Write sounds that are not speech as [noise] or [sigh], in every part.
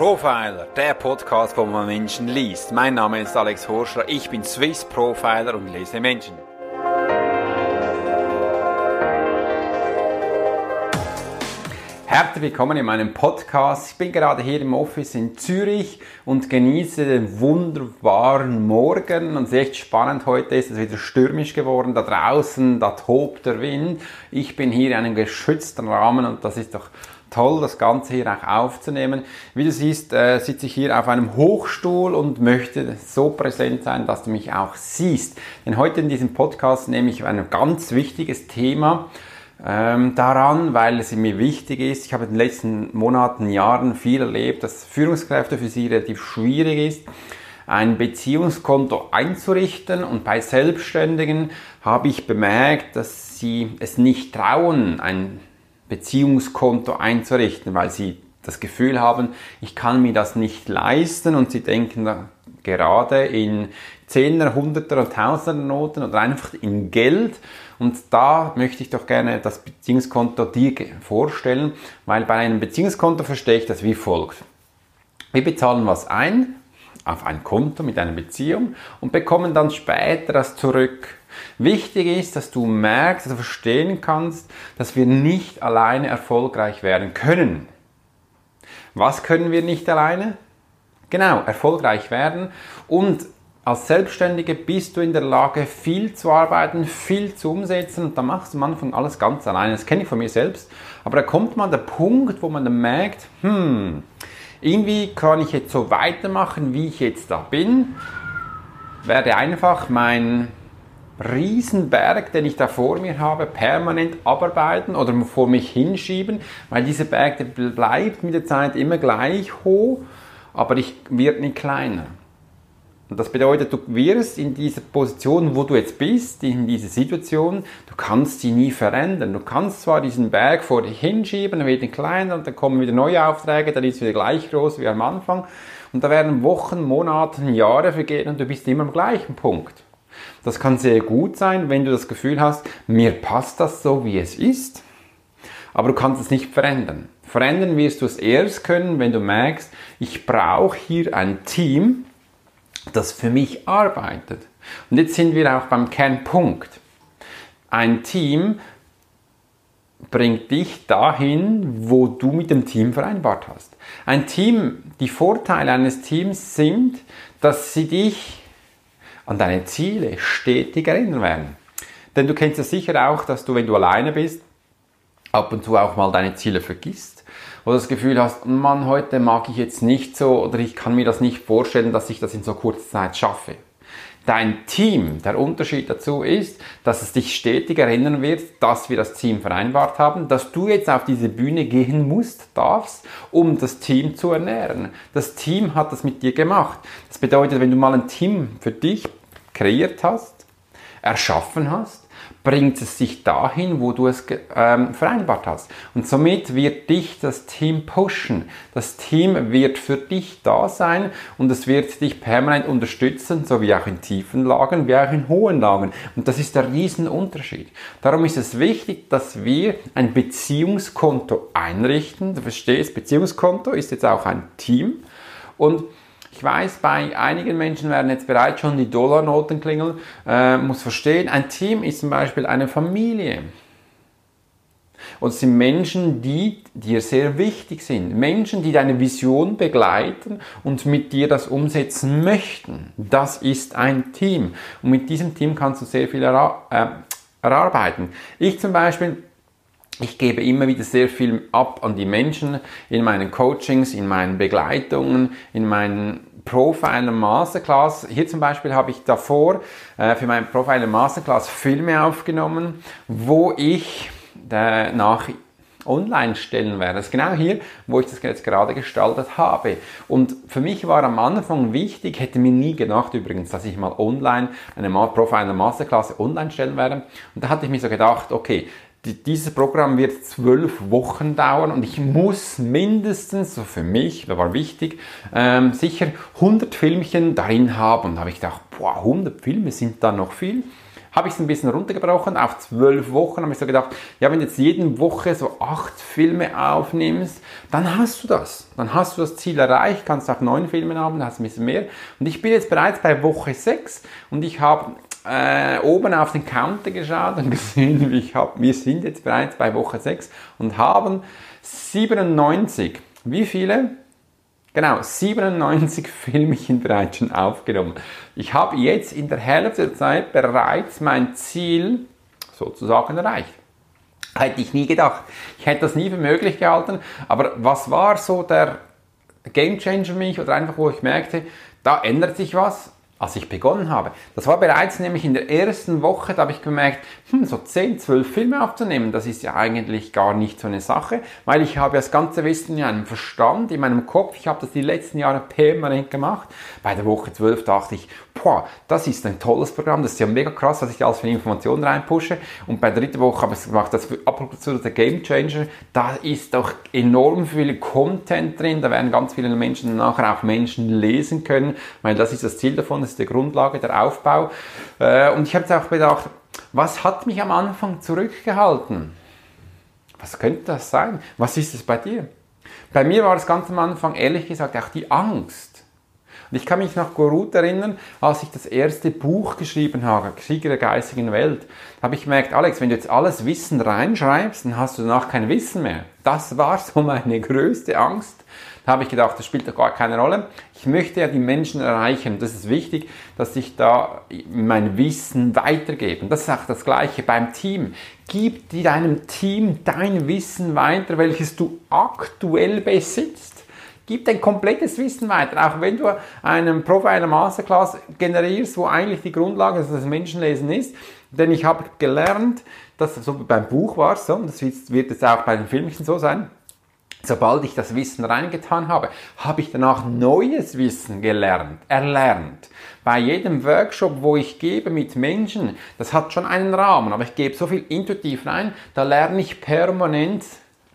Profiler, der Podcast, wo man Menschen liest. Mein Name ist Alex Horschler, ich bin Swiss Profiler und lese Menschen. Herzlich willkommen in meinem Podcast. Ich bin gerade hier im Office in Zürich und genieße den wunderbaren Morgen. Und es ist echt spannend heute, ist es wieder stürmisch geworden. Da draußen, da tobt der Wind. Ich bin hier in einem geschützten Rahmen und das ist doch toll, das Ganze hier auch aufzunehmen. Wie du siehst, äh, sitze ich hier auf einem Hochstuhl und möchte so präsent sein, dass du mich auch siehst. Denn heute in diesem Podcast nehme ich ein ganz wichtiges Thema ähm, daran, weil es mir wichtig ist. Ich habe in den letzten Monaten, Jahren viel erlebt, dass Führungskräfte für sie relativ schwierig ist ein Beziehungskonto einzurichten und bei Selbstständigen habe ich bemerkt, dass sie es nicht trauen, ein Beziehungskonto einzurichten, weil sie das Gefühl haben, ich kann mir das nicht leisten und sie denken gerade in Zehner, Hunderter und Tausender Noten oder einfach in Geld. Und da möchte ich doch gerne das Beziehungskonto dir vorstellen, weil bei einem Beziehungskonto verstehe ich das wie folgt. Wir bezahlen was ein auf ein Konto mit einer Beziehung und bekommen dann später das zurück. Wichtig ist, dass du merkst, dass du verstehen kannst, dass wir nicht alleine erfolgreich werden können. Was können wir nicht alleine? Genau, erfolgreich werden und als Selbstständige bist du in der Lage, viel zu arbeiten, viel zu umsetzen und da machst du am Anfang alles ganz alleine. Das kenne ich von mir selbst. Aber da kommt mal der Punkt, wo man dann merkt, hm, irgendwie kann ich jetzt so weitermachen, wie ich jetzt da bin, werde einfach mein Riesenberg, den ich da vor mir habe, permanent abarbeiten oder vor mich hinschieben, weil dieser Berg der bleibt mit der Zeit immer gleich hoch, aber ich wird nicht kleiner. Und das bedeutet, du wirst in dieser Position, wo du jetzt bist, in dieser Situation, du kannst sie nie verändern. Du kannst zwar diesen Berg vor dich hinschieben, dann wird er kleiner und dann kommen wieder neue Aufträge, dann ist es wieder gleich groß wie am Anfang. Und da werden Wochen, Monate, Jahre vergehen und du bist immer am gleichen Punkt. Das kann sehr gut sein, wenn du das Gefühl hast, mir passt das so, wie es ist, aber du kannst es nicht verändern. Verändern wirst du es erst können, wenn du merkst, ich brauche hier ein Team, das für mich arbeitet. Und jetzt sind wir auch beim Kernpunkt. Ein Team bringt dich dahin, wo du mit dem Team vereinbart hast. Ein Team, die Vorteile eines Teams sind, dass sie dich an deine Ziele stetig erinnern werden. Denn du kennst ja sicher auch, dass du, wenn du alleine bist, ab und zu auch mal deine Ziele vergisst oder das Gefühl hast, Mann, heute mag ich jetzt nicht so oder ich kann mir das nicht vorstellen, dass ich das in so kurzer Zeit schaffe dein Team. Der Unterschied dazu ist, dass es dich stetig erinnern wird, dass wir das Team vereinbart haben, dass du jetzt auf diese Bühne gehen musst, darfst, um das Team zu ernähren. Das Team hat das mit dir gemacht. Das bedeutet, wenn du mal ein Team für dich kreiert hast, erschaffen hast, bringt es sich dahin, wo du es ähm, vereinbart hast. Und somit wird dich das Team pushen. Das Team wird für dich da sein und es wird dich permanent unterstützen, so wie auch in tiefen Lagen, wie auch in hohen Lagen. Und das ist der Riesenunterschied. Darum ist es wichtig, dass wir ein Beziehungskonto einrichten. Du verstehst, Beziehungskonto ist jetzt auch ein Team und ich weiß, bei einigen Menschen werden jetzt bereits schon die Dollarnoten klingeln. Äh, muss verstehen, ein Team ist zum Beispiel eine Familie. Und es sind Menschen, die dir sehr wichtig sind. Menschen, die deine Vision begleiten und mit dir das umsetzen möchten. Das ist ein Team. Und mit diesem Team kannst du sehr viel äh, erarbeiten. Ich zum Beispiel ich gebe immer wieder sehr viel ab an die Menschen in meinen Coachings, in meinen Begleitungen, in meinen Profiler Masterclass. Hier zum Beispiel habe ich davor äh, für meinen Profiler Masterclass Filme aufgenommen, wo ich äh, nach online stellen werde. Das ist genau hier, wo ich das jetzt gerade gestaltet habe. Und für mich war am Anfang wichtig, hätte mir nie gedacht übrigens, dass ich mal online eine Profiler Masterclass online stellen werde. Und da hatte ich mir so gedacht, okay, dieses Programm wird zwölf Wochen dauern und ich muss mindestens, so für mich, das war wichtig, ähm, sicher 100 Filmchen darin haben. Und da habe ich gedacht, boah, 100 Filme sind da noch viel. habe ich es ein bisschen runtergebrochen auf zwölf Wochen. Habe ich so gedacht, ja, wenn du jetzt jede Woche so acht Filme aufnimmst, dann hast du das. Dann hast du das Ziel erreicht, kannst auch neun Filme haben, dann hast du ein bisschen mehr. Und ich bin jetzt bereits bei Woche sechs und ich habe äh, oben auf den Counter geschaut und [laughs] gesehen, ich hab, wir sind jetzt bereits bei Woche 6 und haben 97. Wie viele? Genau, 97 [laughs] Filmchen bereits schon aufgenommen. Ich habe jetzt in der Hälfte der Zeit bereits mein Ziel sozusagen erreicht. Hätte ich nie gedacht. Ich hätte das nie für möglich gehalten. Aber was war so der Game Changer für mich oder einfach, wo ich merkte, da ändert sich was als ich begonnen habe. Das war bereits nämlich in der ersten Woche, da habe ich gemerkt, hm, so 10, 12 Filme aufzunehmen, das ist ja eigentlich gar nicht so eine Sache, weil ich habe das ganze Wissen in einem Verstand, in meinem Kopf, ich habe das die letzten Jahre permanent gemacht. Bei der Woche 12 dachte ich, boah, das ist ein tolles Programm, das ist ja mega krass, was ich da alles für Informationen reinpushe. Und bei der dritten Woche habe ich es gemacht, das ist absolut der Game Changer. Da ist doch enorm viel Content drin, da werden ganz viele Menschen nachher auch Menschen lesen können, weil das ist das Ziel davon, ist die Grundlage, der Aufbau. Äh, und ich habe jetzt auch gedacht, was hat mich am Anfang zurückgehalten? Was könnte das sein? Was ist es bei dir? Bei mir war es ganz am Anfang ehrlich gesagt auch die Angst. Und ich kann mich noch gut erinnern, als ich das erste Buch geschrieben habe, Krieger der geistigen Welt, habe ich gemerkt, Alex, wenn du jetzt alles Wissen reinschreibst, dann hast du danach kein Wissen mehr. Das war so meine größte Angst. Da habe ich gedacht, das spielt doch gar keine Rolle. Ich möchte ja die Menschen erreichen. Das ist wichtig, dass ich da mein Wissen weitergebe. Und das ist auch das Gleiche beim Team. Gib deinem Team dein Wissen weiter, welches du aktuell besitzt. Gib dein komplettes Wissen weiter. Auch wenn du einen Profi einer Masterclass generierst, wo eigentlich die Grundlage des Menschenlesen ist. Denn ich habe gelernt, dass so beim Buch war es so, und das wird jetzt auch bei den Filmchen so sein, Sobald ich das Wissen reingetan habe, habe ich danach neues Wissen gelernt, erlernt. Bei jedem Workshop, wo ich gebe mit Menschen, das hat schon einen Rahmen, aber ich gebe so viel intuitiv rein, da lerne ich permanent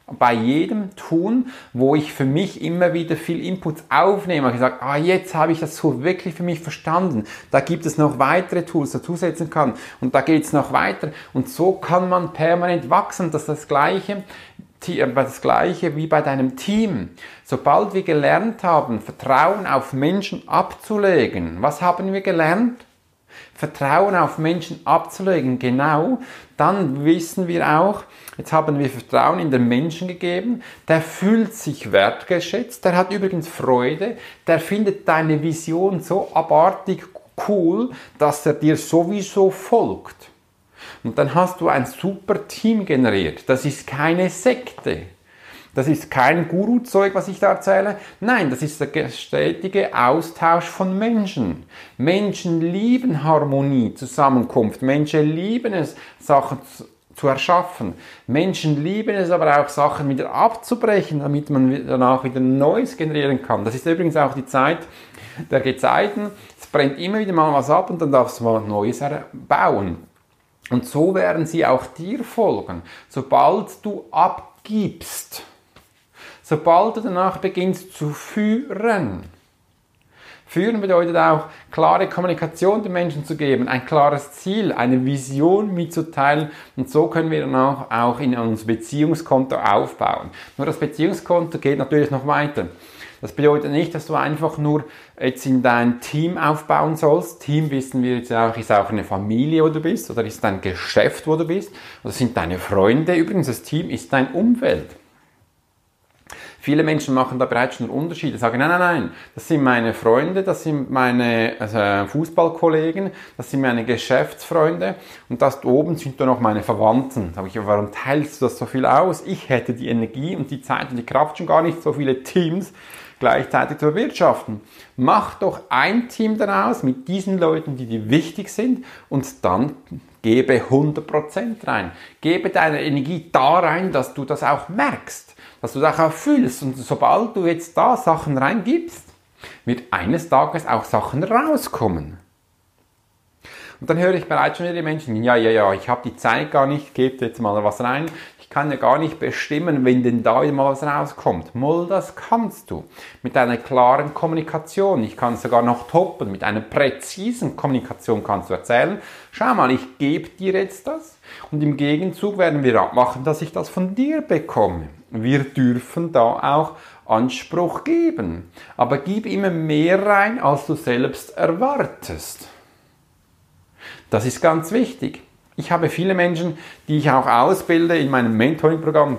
bei jedem tun, wo ich für mich immer wieder viel Inputs aufnehme. Ich gesagt, ah, jetzt habe ich das so wirklich für mich verstanden. Da gibt es noch weitere Tools, die zusetzen kann. Und da geht es noch weiter. Und so kann man permanent wachsen. Das ist das Gleiche, das Gleiche wie bei deinem Team. Sobald wir gelernt haben, Vertrauen auf Menschen abzulegen, was haben wir gelernt? Vertrauen auf Menschen abzulegen, genau, dann wissen wir auch, jetzt haben wir Vertrauen in den Menschen gegeben, der fühlt sich wertgeschätzt, der hat übrigens Freude, der findet deine Vision so abartig cool, dass er dir sowieso folgt. Und dann hast du ein super Team generiert. Das ist keine Sekte. Das ist kein Guru-Zeug, was ich da erzähle. Nein, das ist der stetige Austausch von Menschen. Menschen lieben Harmonie, Zusammenkunft. Menschen lieben es, Sachen zu, erschaffen. Menschen lieben es aber auch, Sachen wieder abzubrechen, damit man danach wieder Neues generieren kann. Das ist übrigens auch die Zeit der Gezeiten. Es brennt immer wieder mal was ab und dann darfst du mal Neues bauen. Und so werden sie auch dir folgen. Sobald du abgibst, sobald du danach beginnst zu führen. Führen bedeutet auch, klare Kommunikation den Menschen zu geben, ein klares Ziel, eine Vision mitzuteilen und so können wir dann auch, auch in unser Beziehungskonto aufbauen. Nur das Beziehungskonto geht natürlich noch weiter. Das bedeutet nicht, dass du einfach nur jetzt in dein Team aufbauen sollst. Team wissen wir jetzt auch, ist auch eine Familie, wo du bist, oder ist dein Geschäft, wo du bist, oder sind deine Freunde. Übrigens, das Team ist dein Umfeld. Viele Menschen machen da bereits schon Unterschiede, sagen, nein, nein, nein, das sind meine Freunde, das sind meine also Fußballkollegen, das sind meine Geschäftsfreunde und das oben sind dann noch meine Verwandten. Da sage ich, warum teilst du das so viel aus? Ich hätte die Energie und die Zeit und die Kraft schon gar nicht, so viele Teams gleichzeitig zu bewirtschaften. Mach doch ein Team daraus mit diesen Leuten, die dir wichtig sind und dann gebe 100% rein. Gebe deine Energie da rein, dass du das auch merkst dass du das auch fühlst. Und sobald du jetzt da Sachen reingibst, wird eines Tages auch Sachen rauskommen. Und dann höre ich bereits schon wieder die Menschen, ja, ja, ja, ich habe die Zeit gar nicht, gebe jetzt mal was rein. Ich kann ja gar nicht bestimmen, wenn denn da mal was rauskommt. Moll, das kannst du. Mit einer klaren Kommunikation. Ich kann es sogar noch toppen. Mit einer präzisen Kommunikation kannst du erzählen, schau mal, ich gebe dir jetzt das und im Gegenzug werden wir abmachen, dass ich das von dir bekomme. Wir dürfen da auch Anspruch geben. Aber gib immer mehr rein, als du selbst erwartest. Das ist ganz wichtig. Ich habe viele Menschen, die ich auch ausbilde in meinem Mentoring-Programm,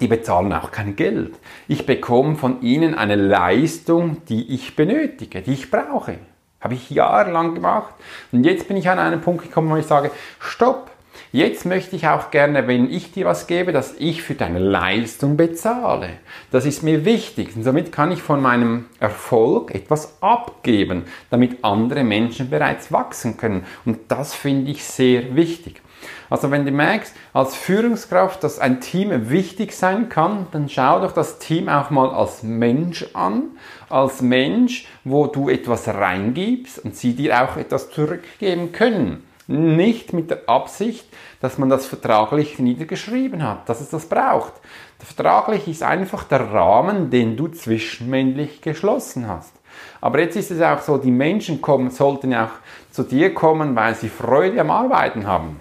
die bezahlen auch kein Geld. Ich bekomme von ihnen eine Leistung, die ich benötige, die ich brauche. Habe ich jahrelang gemacht. Und jetzt bin ich an einen Punkt gekommen, wo ich sage, stopp, Jetzt möchte ich auch gerne, wenn ich dir was gebe, dass ich für deine Leistung bezahle. Das ist mir wichtig. Und somit kann ich von meinem Erfolg etwas abgeben, damit andere Menschen bereits wachsen können. Und das finde ich sehr wichtig. Also wenn du merkst, als Führungskraft, dass ein Team wichtig sein kann, dann schau doch das Team auch mal als Mensch an, als Mensch, wo du etwas reingibst und sie dir auch etwas zurückgeben können. Nicht mit der Absicht, dass man das vertraglich niedergeschrieben hat, dass es das braucht. Vertraglich ist einfach der Rahmen, den du zwischenmännlich geschlossen hast. Aber jetzt ist es auch so, die Menschen kommen, sollten ja auch zu dir kommen, weil sie Freude am Arbeiten haben.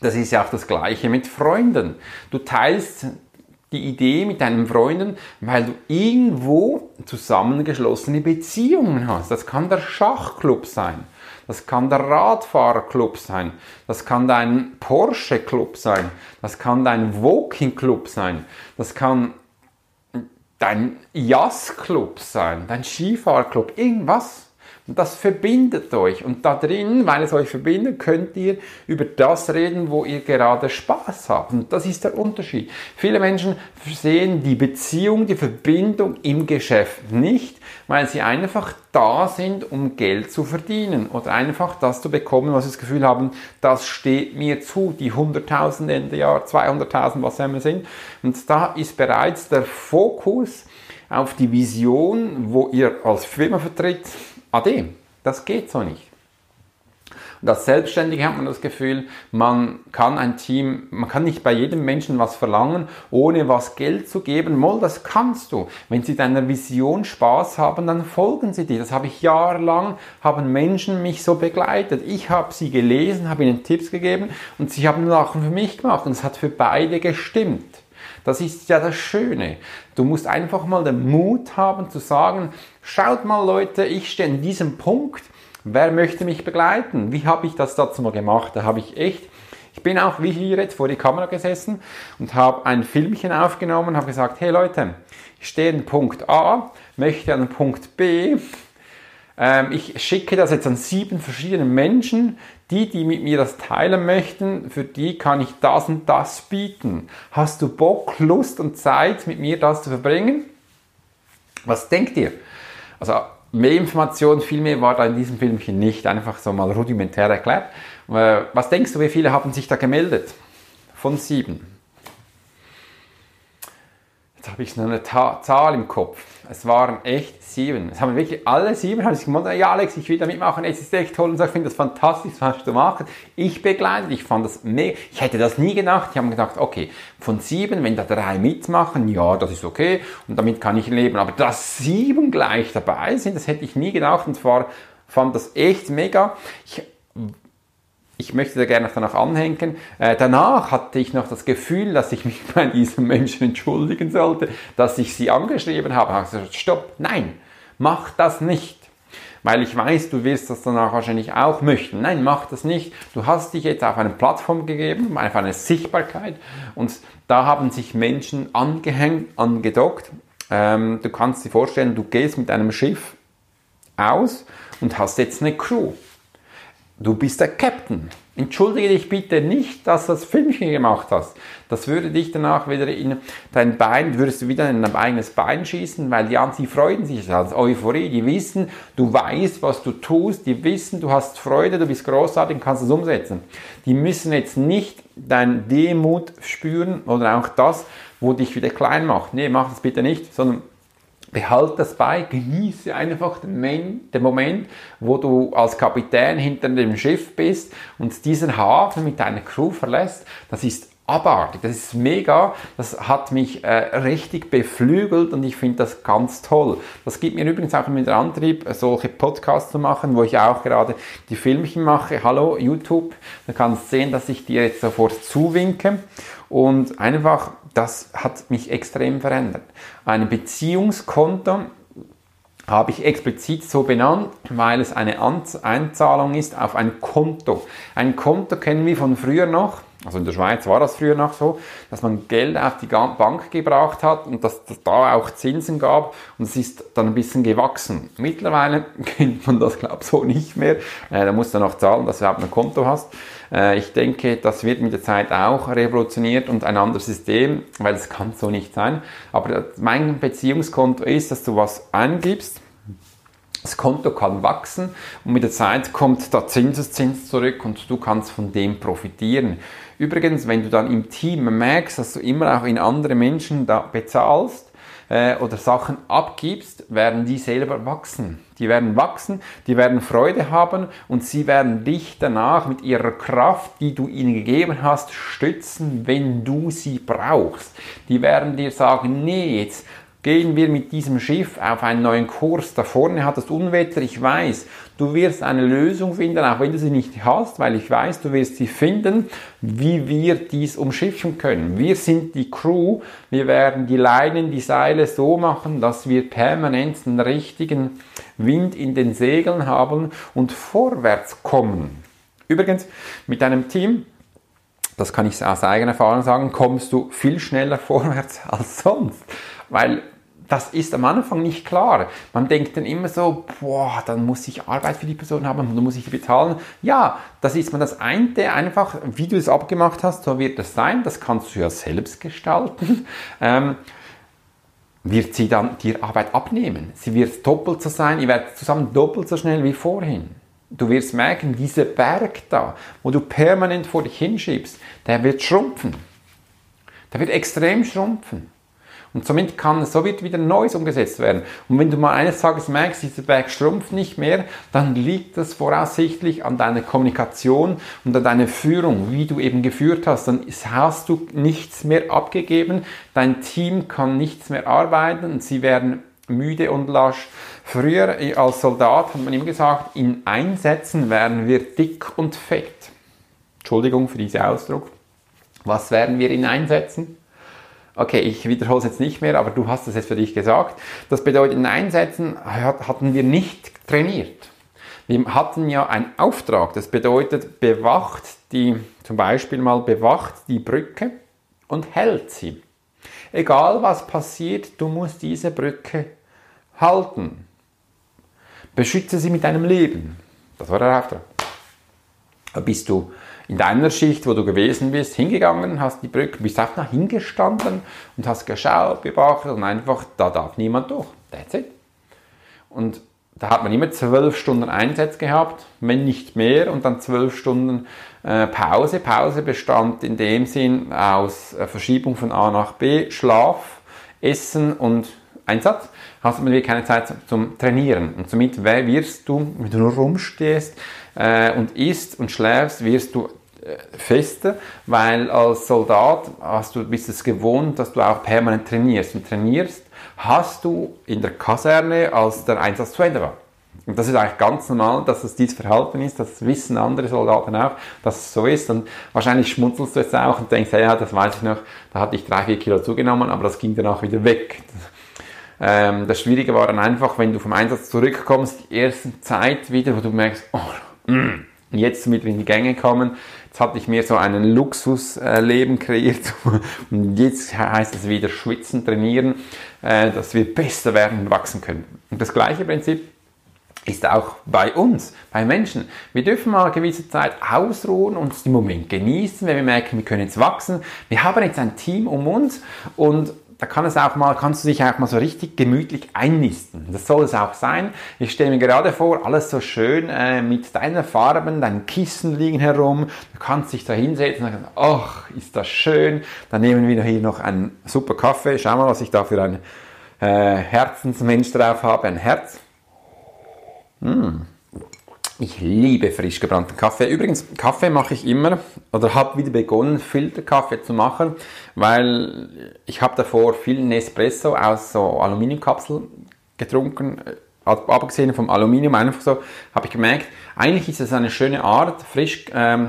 Das ist ja auch das Gleiche mit Freunden. Du teilst die Idee mit deinen Freunden, weil du irgendwo zusammengeschlossene Beziehungen hast. Das kann der Schachclub sein. Das kann der Radfahrerclub sein. Das kann dein Porsche Club sein. Das kann dein Walking Club sein. Das kann dein Jazz Club sein. Dein Skifahrclub. Irgendwas. Und das verbindet euch. Und da drin, weil es euch verbindet, könnt ihr über das reden, wo ihr gerade Spaß habt. Und das ist der Unterschied. Viele Menschen sehen die Beziehung, die Verbindung im Geschäft nicht, weil sie einfach da sind, um Geld zu verdienen oder einfach das zu bekommen, was sie das Gefühl haben, das steht mir zu, die 100.000 Ende Jahr, 200.000, was immer sind. Und da ist bereits der Fokus auf die Vision, wo ihr als Firma vertritt, ade. Das geht so nicht. Und als Selbstständige hat man das Gefühl, man kann ein Team, man kann nicht bei jedem Menschen was verlangen, ohne was Geld zu geben. Moll, das kannst du. Wenn sie deiner Vision Spaß haben, dann folgen sie dir. Das habe ich jahrelang, haben Menschen mich so begleitet. Ich habe sie gelesen, habe ihnen Tipps gegeben und sie haben Sachen für mich gemacht und es hat für beide gestimmt. Das ist ja das Schöne. Du musst einfach mal den Mut haben zu sagen, schaut mal Leute, ich stehe in diesem Punkt, wer möchte mich begleiten? Wie habe ich das dazu mal gemacht? Da habe ich echt ich bin auch wie hier jetzt vor die Kamera gesessen und habe ein Filmchen aufgenommen und habe gesagt, hey Leute, ich stehe in Punkt A, möchte an Punkt B, ähm, ich schicke das jetzt an sieben verschiedene Menschen. Die, die mit mir das teilen möchten, für die kann ich das und das bieten. Hast du Bock, Lust und Zeit, mit mir das zu verbringen? Was denkt ihr? Also mehr Informationen, viel mehr war da in diesem Filmchen nicht, einfach so mal rudimentär erklärt. Äh, was denkst du, wie viele haben sich da gemeldet? Von sieben. Jetzt habe ich noch eine Ta Zahl im Kopf. Es waren echt sieben. Es haben wirklich alle sieben, haben sich gemeint, ja Alex, ich will da mitmachen, es ist echt toll und so, ich finde das fantastisch, was du machst. Ich begleite, ich fand das mega, ich hätte das nie gedacht. Ich habe gedacht, okay, von sieben, wenn da drei mitmachen, ja, das ist okay und damit kann ich leben. Aber dass sieben gleich dabei sind, das hätte ich nie gedacht und zwar fand das echt mega. Ich ich möchte da gerne noch anhängen. Äh, danach hatte ich noch das Gefühl, dass ich mich [laughs] bei diesem Menschen entschuldigen sollte, dass ich sie angeschrieben habe. Ich habe gesagt, stopp, nein, mach das nicht. Weil ich weiß, du wirst das danach wahrscheinlich auch möchten. Nein, mach das nicht. Du hast dich jetzt auf eine Plattform gegeben, auf eine Sichtbarkeit und da haben sich Menschen angehängt, angedockt. Ähm, du kannst dir vorstellen, du gehst mit einem Schiff aus und hast jetzt eine Crew. Du bist der Captain. Entschuldige dich bitte nicht, dass du das Filmchen gemacht hast. Das würde dich danach wieder in dein Bein, würdest du wieder in dein eigenes Bein schießen, weil die anderen freuen sich als Euphorie. Die wissen, du weißt, was du tust. Die wissen, du hast Freude, du bist großartig, kannst es umsetzen. Die müssen jetzt nicht dein Demut spüren oder auch das, wo dich wieder klein macht. Nee, mach das bitte nicht, sondern Behalte das bei, genieße einfach den, den, Moment, wo du als Kapitän hinter dem Schiff bist und diesen Hafen mit deiner Crew verlässt. Das ist abartig, das ist mega, das hat mich äh, richtig beflügelt und ich finde das ganz toll. Das gibt mir übrigens auch mit Antrieb, solche Podcasts zu machen, wo ich auch gerade die Filmchen mache. Hallo YouTube, du kannst sehen, dass ich dir jetzt sofort zuwinke und einfach, das hat mich extrem verändert. Ein Beziehungskonto habe ich explizit so benannt, weil es eine Einzahlung ist auf ein Konto. Ein Konto kennen wir von früher noch, also in der Schweiz war das früher noch so, dass man Geld auf die Bank gebracht hat und dass es da auch Zinsen gab und es ist dann ein bisschen gewachsen. Mittlerweile [laughs] kennt man das, glaube ich, so nicht mehr. Äh, da musst du noch zahlen, dass du überhaupt ein Konto hast. Äh, ich denke, das wird mit der Zeit auch revolutioniert und ein anderes System, weil es kann so nicht sein. Aber mein Beziehungskonto ist, dass du was eingibst, das Konto kann wachsen und mit der Zeit kommt da Zinseszins zurück und du kannst von dem profitieren. Übrigens, wenn du dann im Team merkst, dass du immer auch in andere Menschen da bezahlst, äh, oder Sachen abgibst, werden die selber wachsen. Die werden wachsen, die werden Freude haben und sie werden dich danach mit ihrer Kraft, die du ihnen gegeben hast, stützen, wenn du sie brauchst. Die werden dir sagen, nee, jetzt gehen wir mit diesem Schiff auf einen neuen Kurs. Da vorne hat es Unwetter, ich weiß. Du wirst eine Lösung finden, auch wenn du sie nicht hast, weil ich weiß, du wirst sie finden, wie wir dies umschiffen können. Wir sind die Crew, wir werden die Leinen, die Seile so machen, dass wir permanent den richtigen Wind in den Segeln haben und vorwärts kommen. Übrigens, mit einem Team, das kann ich aus eigener Erfahrung sagen, kommst du viel schneller [laughs] vorwärts als sonst. Weil das ist am Anfang nicht klar. Man denkt dann immer so, boah, dann muss ich Arbeit für die Person haben, dann muss ich die bezahlen. Ja, das ist man das eine, einfach, wie du es abgemacht hast, so wird es sein. Das kannst du ja selbst gestalten. [laughs] Ähm, wird sie dann die Arbeit abnehmen. Sie wird doppelt so sein, ihr werdet zusammen doppelt so schnell wie vorhin. Du wirst merken, dieser Berg da, wo du permanent vor dich hinschiebst, der wird schrumpfen. Der wird extrem schrumpfen. Und somit kann, so wird wieder Neues umgesetzt werden. Und wenn du mal eines Tages merkst, dieser Berg schrumpft nicht mehr, dann liegt das voraussichtlich an deiner Kommunikation und an deiner Führung, wie du eben geführt hast. Dann hast du nichts mehr abgegeben, dein Team kann nichts mehr arbeiten und sie werden müde und lasch. Früher als Soldat hat man ihm gesagt, in Einsätzen werden wir dick und fett. Entschuldigung für diesen Ausdruck. Was werden wir in Einsätzen? Okay, ich wiederhole es jetzt nicht mehr, aber du hast es jetzt für dich gesagt. Das bedeutet, in Einsätzen hatten wir nicht trainiert. Wir hatten ja einen Auftrag. Das bedeutet, bewacht die, zum Beispiel mal bewacht die Brücke und hält sie. Egal was passiert, du musst diese Brücke halten. Beschütze sie mit deinem Leben. Das war der Auftrag. Bist du in deiner Schicht, wo du gewesen bist, hingegangen, hast die Brücke, bist auch noch hingestanden und hast geschaut, beobachtet und einfach, da darf niemand durch. That's it. Und da hat man immer zwölf Stunden Einsatz gehabt, wenn nicht mehr, und dann zwölf Stunden äh, Pause. Pause bestand in dem Sinn aus äh, Verschiebung von A nach B, Schlaf, Essen und Einsatz. Hast wieder keine Zeit zum Trainieren. Und somit wirst du, wenn du nur rumstehst, äh, und isst und schläfst, wirst du fester, weil als Soldat hast du, bist es gewohnt, dass du auch permanent trainierst. Und trainierst hast du in der Kaserne, als der Einsatz zu Ende war. Und das ist eigentlich ganz normal, dass es dieses Verhalten ist, das wissen andere Soldaten auch, dass es so ist. Und wahrscheinlich schmunzelst du jetzt auch und denkst, ja, das weiß ich noch, da hatte ich drei, vier Kilo zugenommen, aber das ging danach wieder weg. Ähm, das Schwierige war dann einfach, wenn du vom Einsatz zurückkommst, die erste Zeit wieder, wo du merkst, oh, Mm. Jetzt mit in die Gänge kommen. Jetzt hatte ich mir so einen Luxusleben kreiert [laughs] und jetzt heißt es wieder schwitzen, trainieren, äh, dass wir besser werden und wachsen können. Und das gleiche Prinzip ist auch bei uns, bei Menschen. Wir dürfen mal eine gewisse Zeit ausruhen und den Moment genießen, wenn wir merken, wir können jetzt wachsen. Wir haben jetzt ein Team um uns und da kann es auch mal, kannst du dich auch mal so richtig gemütlich einnisten. Das soll es auch sein. Ich stelle mir gerade vor, alles so schön äh, mit deinen Farben, deinen Kissen liegen herum. Du kannst dich da hinsetzen und sagen, ach, ist das schön. Dann nehmen wir hier noch einen super Kaffee. Schau mal, was ich da für ein äh, Herzensmensch drauf habe. Ein Herz. Mm. Ich liebe frisch gebrannten Kaffee. Übrigens, Kaffee mache ich immer oder habe wieder begonnen, Filterkaffee zu machen, weil ich habe davor viel Nespresso aus so Aluminiumkapseln getrunken. Abgesehen vom Aluminium einfach so, habe ich gemerkt, eigentlich ist es eine schöne Art, frisch ähm,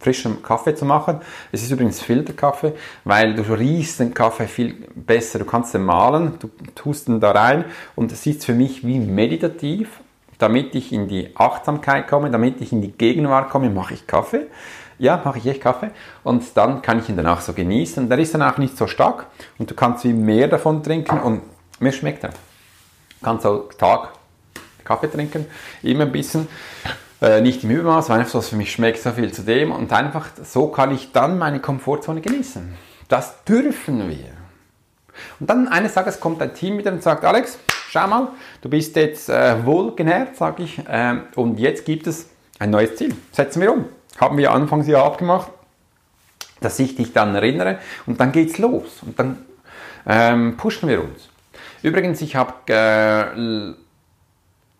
frischen Kaffee zu machen. Es ist übrigens Filterkaffee, weil du riechst den Kaffee viel besser. Du kannst den mahlen, du tust ihn da rein und es ist für mich wie meditativ damit ich in die Achtsamkeit komme, damit ich in die Gegenwart komme, mache ich Kaffee. Ja, mache ich echt Kaffee. Und dann kann ich ihn danach so genießen. Der ist dann auch nicht so stark und du kannst wie mehr davon trinken und mir schmeckt er. Du kannst auch Tag Kaffee trinken, immer ein bisschen. Äh, nicht im Übermaß, weil einfach so für mich schmeckt so viel zu dem und einfach so kann ich dann meine Komfortzone genießen. Das dürfen wir. Und dann eines Tages kommt ein Team wieder und sagt, Alex, schau mal, du bist jetzt äh, wohlgenährt, sage ich, äh, und jetzt gibt es ein neues Ziel. Setzen wir um. Haben wir Anfangsjahr abgemacht, dass ich dich dann erinnere und dann geht's los und dann ähm, pushen wir uns. Übrigens, ich habe äh,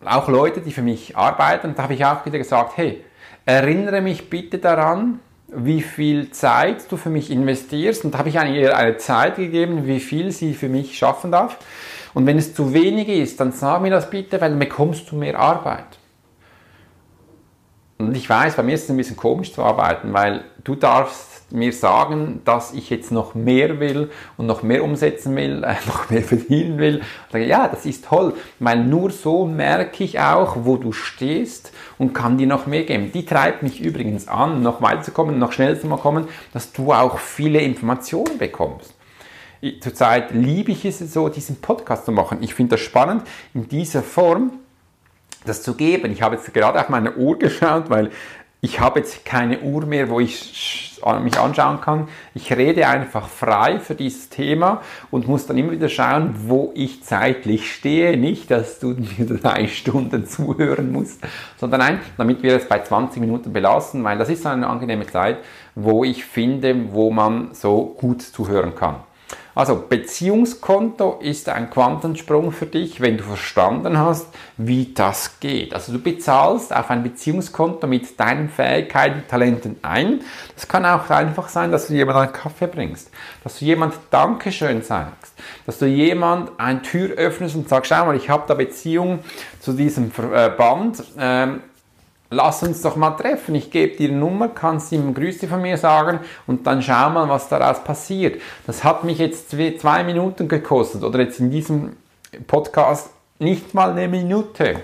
auch Leute, die für mich arbeiten, da habe ich auch wieder gesagt, hey, erinnere mich bitte daran, wie viel Zeit du für mich investierst. Und da habe ich ihr eine Zeit gegeben, wie viel sie für mich schaffen darf. Und wenn es zu wenig ist, dann sag mir das bitte, weil dann bekommst du mehr Arbeit. Und ich weiß, bei mir ist es ein bisschen komisch zu arbeiten, weil du darfst mir sagen, dass ich jetzt noch mehr will und noch mehr umsetzen will, äh, [laughs] noch mehr verdienen will. Sage, ja, das ist toll, weil nur so merke ich auch, wo du stehst und kann dir noch mehr geben. Die treibt mich übrigens an, noch weiterzukommen, noch schneller zu kommen, dass du auch viele Informationen bekommst zurzeit liebe ich es so, diesen Podcast zu machen. Ich finde das spannend, in dieser Form das zu geben. Ich habe jetzt gerade auf meine Uhr geschaut, weil ich habe jetzt keine Uhr mehr, wo ich mich anschauen kann. Ich rede einfach frei für dieses Thema und muss dann immer wieder schauen, wo ich zeitlich stehe. Nicht, dass du mir [laughs] drei Stunden zuhören musst, sondern nein, damit wir es bei 20 Minuten belassen, weil das ist eine angenehme Zeit, wo ich finde, wo man so gut zuhören kann. Also Beziehungskonto ist ein Quantensprung für dich, wenn du verstanden hast, wie das geht. Also du bezahlst auf ein Beziehungskonto mit deinen Fähigkeiten, Talenten ein. Das kann auch einfach sein, dass du jemand einen Kaffee bringst, dass du jemand Dankeschön sagst, dass du jemand eine Tür öffnest und sagst, schau mal, ich habe da Beziehung zu diesem Band. Ähm, lass uns doch mal treffen. Ich gebe dir eine Nummer, kannst ihm Grüße von mir sagen und dann schau mal, was daraus passiert. Das hat mich jetzt zwei Minuten gekostet oder jetzt in diesem Podcast nicht mal eine Minute.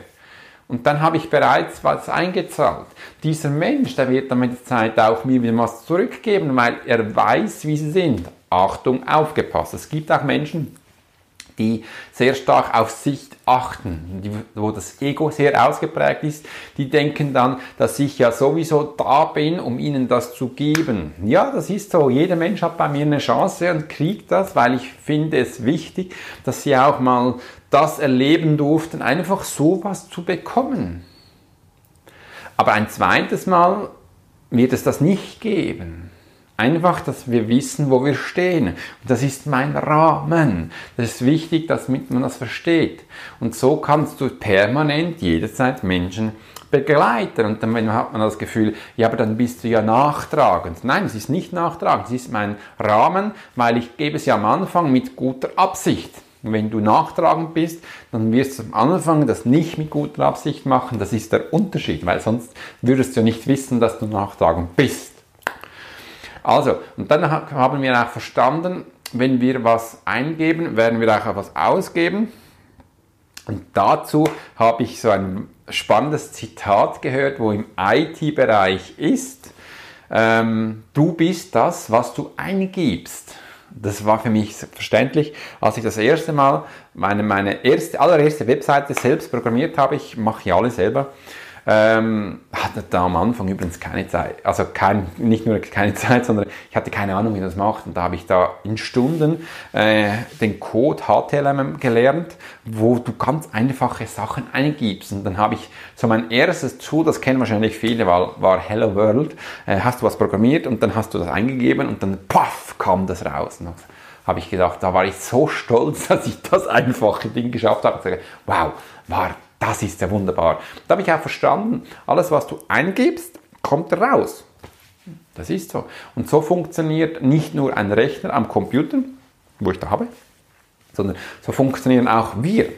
Und dann habe ich bereits was eingezahlt. Dieser Mensch, der wird dann mit der Zeit auch mir wieder was zurückgeben, weil er weiß, wie sie sind. Achtung, aufgepasst. Es gibt auch Menschen, die sehr stark auf sich achten, die, wo das Ego sehr ausgeprägt ist, die denken dann, dass ich ja sowieso da bin, um ihnen das zu geben. Ja, das ist so. Jeder Mensch hat bei mir eine Chance und kriegt das, weil ich finde es wichtig, dass sie auch mal das erleben durften, einfach sowas zu bekommen. Aber ein zweites Mal wird es das nicht geben. Einfach, dass wir wissen, wo wir stehen. Und das ist mein Rahmen. Das ist wichtig, dass man das versteht. Und so kannst du permanent jederzeit Menschen begleiten. Und dann hat man das Gefühl, ja, aber dann bist du ja nachtragend. Nein, es ist nicht nachtragend. Es ist mein Rahmen, weil ich gebe es ja am Anfang mit guter Absicht. Und wenn du nachtragend bist, dann wirst du am Anfang das nicht mit guter Absicht machen. Das ist der Unterschied, weil sonst würdest du ja nicht wissen, dass du nachtragend bist. Also, und dann haben wir auch verstanden, wenn wir was eingeben, werden wir auch was ausgeben. Und dazu habe ich so ein spannendes Zitat gehört, wo im IT-Bereich ist, ähm, du bist das, was du eingibst. Das war für mich verständlich, als ich das erste Mal meine, meine erste, allererste Webseite selbst programmiert habe. Ich mache ja alle selber. Ähm, hatte da am Anfang übrigens keine Zeit, also kein, nicht nur keine [laughs] Zeit, sondern ich hatte keine Ahnung, wie das macht. Und da habe ich da in Stunden äh, den Code HTML gelernt, wo du ganz einfache Sachen eingibst. Und dann habe ich so mein erstes Tool, das kennen wahrscheinlich viele, war, war Hello World. Äh, hast du was programmiert und dann hast du das eingegeben und dann paff kam das raus. Und habe ich gedacht, da war ich so stolz, [laughs] dass ich das einfache Ding geschafft habe. Wow, war Das ist ja wunderbar. Da habe ich auch verstanden, alles, was du eingibst, kommt raus. Das ist so. Und so funktioniert nicht nur ein Rechner am Computer, wo ich da habe, sondern so funktionieren auch wir.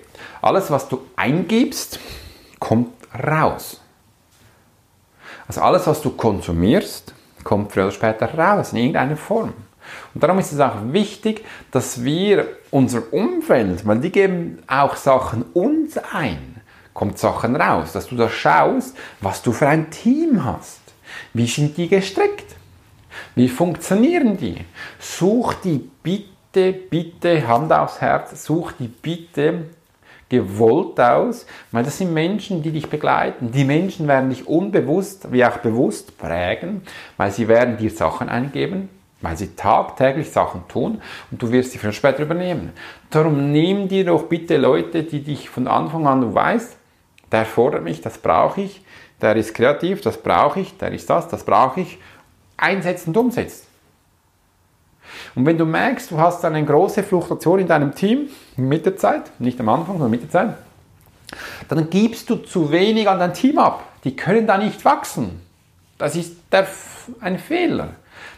Alles, was du eingibst, kommt raus. Also alles, was du konsumierst, kommt früher oder später raus in irgendeiner Form. Und darum ist es auch wichtig, dass wir unser Umfeld, weil die geben auch Sachen uns ein, kommt Sachen raus, dass du da schaust, was du für ein Team hast. Wie sind die gestrickt? Wie funktionieren die? Such die bitte, bitte, Hand aufs Herz, such die bitte gewollt aus, weil das sind Menschen, die dich begleiten. Die Menschen werden dich unbewusst wie auch bewusst prägen, weil sie werden dir Sachen eingeben, weil sie tagtäglich Sachen tun und du wirst sie früher später übernehmen. Darum nimm dir doch bitte Leute, die dich von Anfang an, du weißt, der fordert mich, das brauche ich, der ist kreativ, das brauche ich, der ist das, das brauche ich, einsetzen und umsetzt. Und wenn du merkst, du hast eine große Fluktuation in deinem Team mit der Zeit, nicht am Anfang, sondern mit der Zeit, dann gibst du zu wenig an dein Team ab. Die können da nicht wachsen. Das ist der, ein Fehler.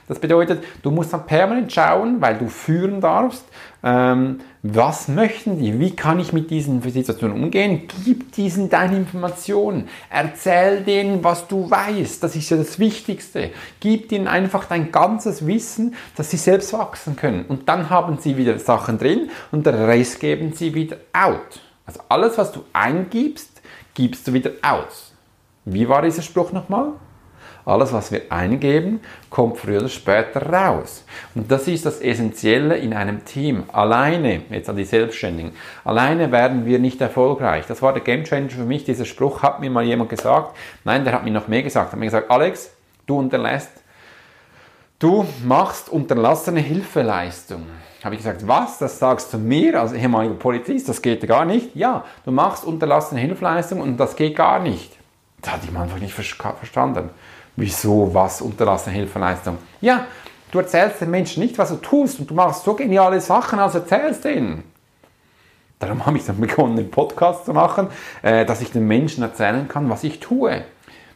Das bedeutet, du musst dann permanent schauen, weil du führen darfst, ähm, was möchten die? Wie kann ich mit diesen Situationen umgehen? Gib diesen deine Informationen. Erzähl denen, was du weißt. Das ist ja das Wichtigste. Gib ihnen einfach dein ganzes Wissen, dass sie selbst wachsen können. Und dann haben sie wieder Sachen drin und der Rest geben sie wieder out. Also alles, was du eingibst, gibst du wieder aus. Wie war dieser Spruch nochmal? Alles, was wir eingeben, kommt früher oder später raus. Und das ist das Essentielle in einem Team. Alleine, jetzt an die Selbstständigen, alleine werden wir nicht erfolgreich. Das war der Gamechanger für mich. Dieser Spruch hat mir mal jemand gesagt. Nein, der hat mir noch mehr gesagt. Er hat mir gesagt, Alex, du unterlässt, du machst unterlassene Hilfeleistung. Habe ich gesagt, was? Das sagst du mir als ehemaliger Polizist? Das geht gar nicht. Ja, du machst unterlassene Hilfeleistung und das geht gar nicht. Das hatte ich einfach nicht verstanden. Wieso, was, unterlassene Hilfeleistung? Ja, du erzählst den Menschen nicht, was du tust und du machst so geniale Sachen, also erzählst denen. Darum habe ich dann begonnen, einen Podcast zu machen, äh, dass ich den Menschen erzählen kann, was ich tue.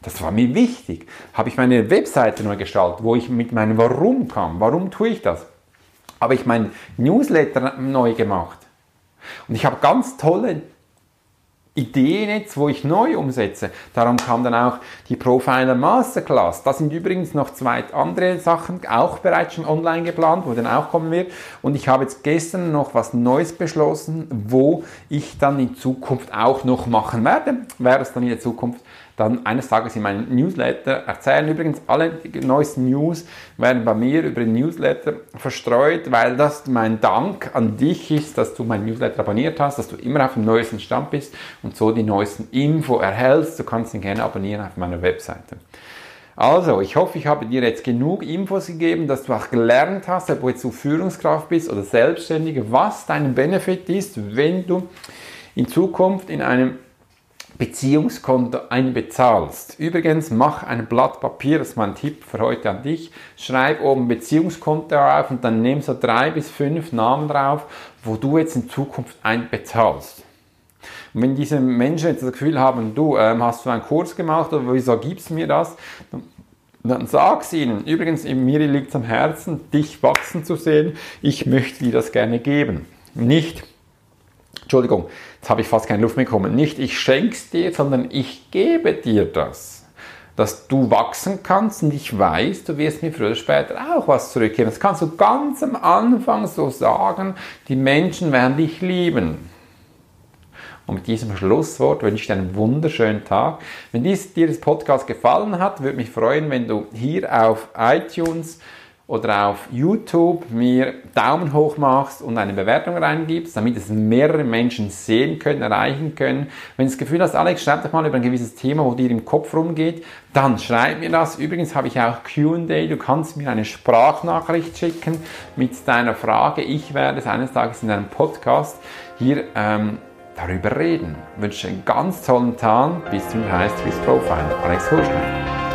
Das war mir wichtig. Habe ich meine Webseite neu gestaltet, wo ich mit meinem Warum kam. Warum tue ich das? Habe ich mein Newsletter neu gemacht. Und ich habe ganz tolle Ideen jetzt, wo ich neu umsetze. Darum kam dann auch die Profiler Masterclass. Da sind übrigens noch zwei andere Sachen auch bereits schon online geplant, wo dann auch kommen wird. Und ich habe jetzt gestern noch was Neues beschlossen, wo ich dann in Zukunft auch noch machen werde. Wer es dann in der Zukunft dann eines Tages in meinem Newsletter erzählen. Übrigens, alle neuesten News werden bei mir über den Newsletter verstreut, weil das mein Dank an dich ist, dass du mein Newsletter abonniert hast, dass du immer auf dem neuesten Stand bist und so die neuesten Info erhältst. Du kannst ihn gerne abonnieren auf meiner Webseite. Also, ich hoffe, ich habe dir jetzt genug Infos gegeben, dass du auch gelernt hast, ob du Führungskraft bist oder Selbstständige, was dein Benefit ist, wenn du in Zukunft in einem Beziehungskonto einbezahlst. Übrigens, mach ein Blatt Papier, das ist mein Tipp für heute an dich. Schreib oben Beziehungskonto auf und dann nimm so drei bis fünf Namen drauf, wo du jetzt in Zukunft einbezahlst. Und wenn diese Menschen jetzt das Gefühl haben, du ähm, hast du einen Kurs gemacht oder wieso gibst du mir das, dann, dann sag's ihnen. Übrigens, mir liegt es am Herzen, dich wachsen zu sehen. Ich möchte dir das gerne geben. Nicht Entschuldigung, jetzt habe ich fast keine Luft mehr bekommen. Nicht ich schenk's dir, sondern ich gebe dir das. Dass du wachsen kannst und ich weiß, du wirst mir früher oder später auch was zurückgeben. Das kannst du ganz am Anfang so sagen, die Menschen werden dich lieben. Und mit diesem Schlusswort wünsche ich dir einen wunderschönen Tag. Wenn dies, dir das Podcast gefallen hat, würde mich freuen, wenn du hier auf iTunes oder auf YouTube mir Daumen hoch machst und eine Bewertung reingibst, damit es mehrere Menschen sehen können, erreichen können. Wenn du das Gefühl hast, Alex, schreib doch mal über ein gewisses Thema, wo dir im Kopf rumgeht, dann schreib mir das. Übrigens habe ich auch Q&A. Du kannst mir eine Sprachnachricht schicken mit deiner Frage. Ich werde es eines Tages in einem Podcast hier ähm, darüber reden. Ich wünsche einen ganz tollen Tag. Bis zum heißt Swiss Profile. Alex Hulstein.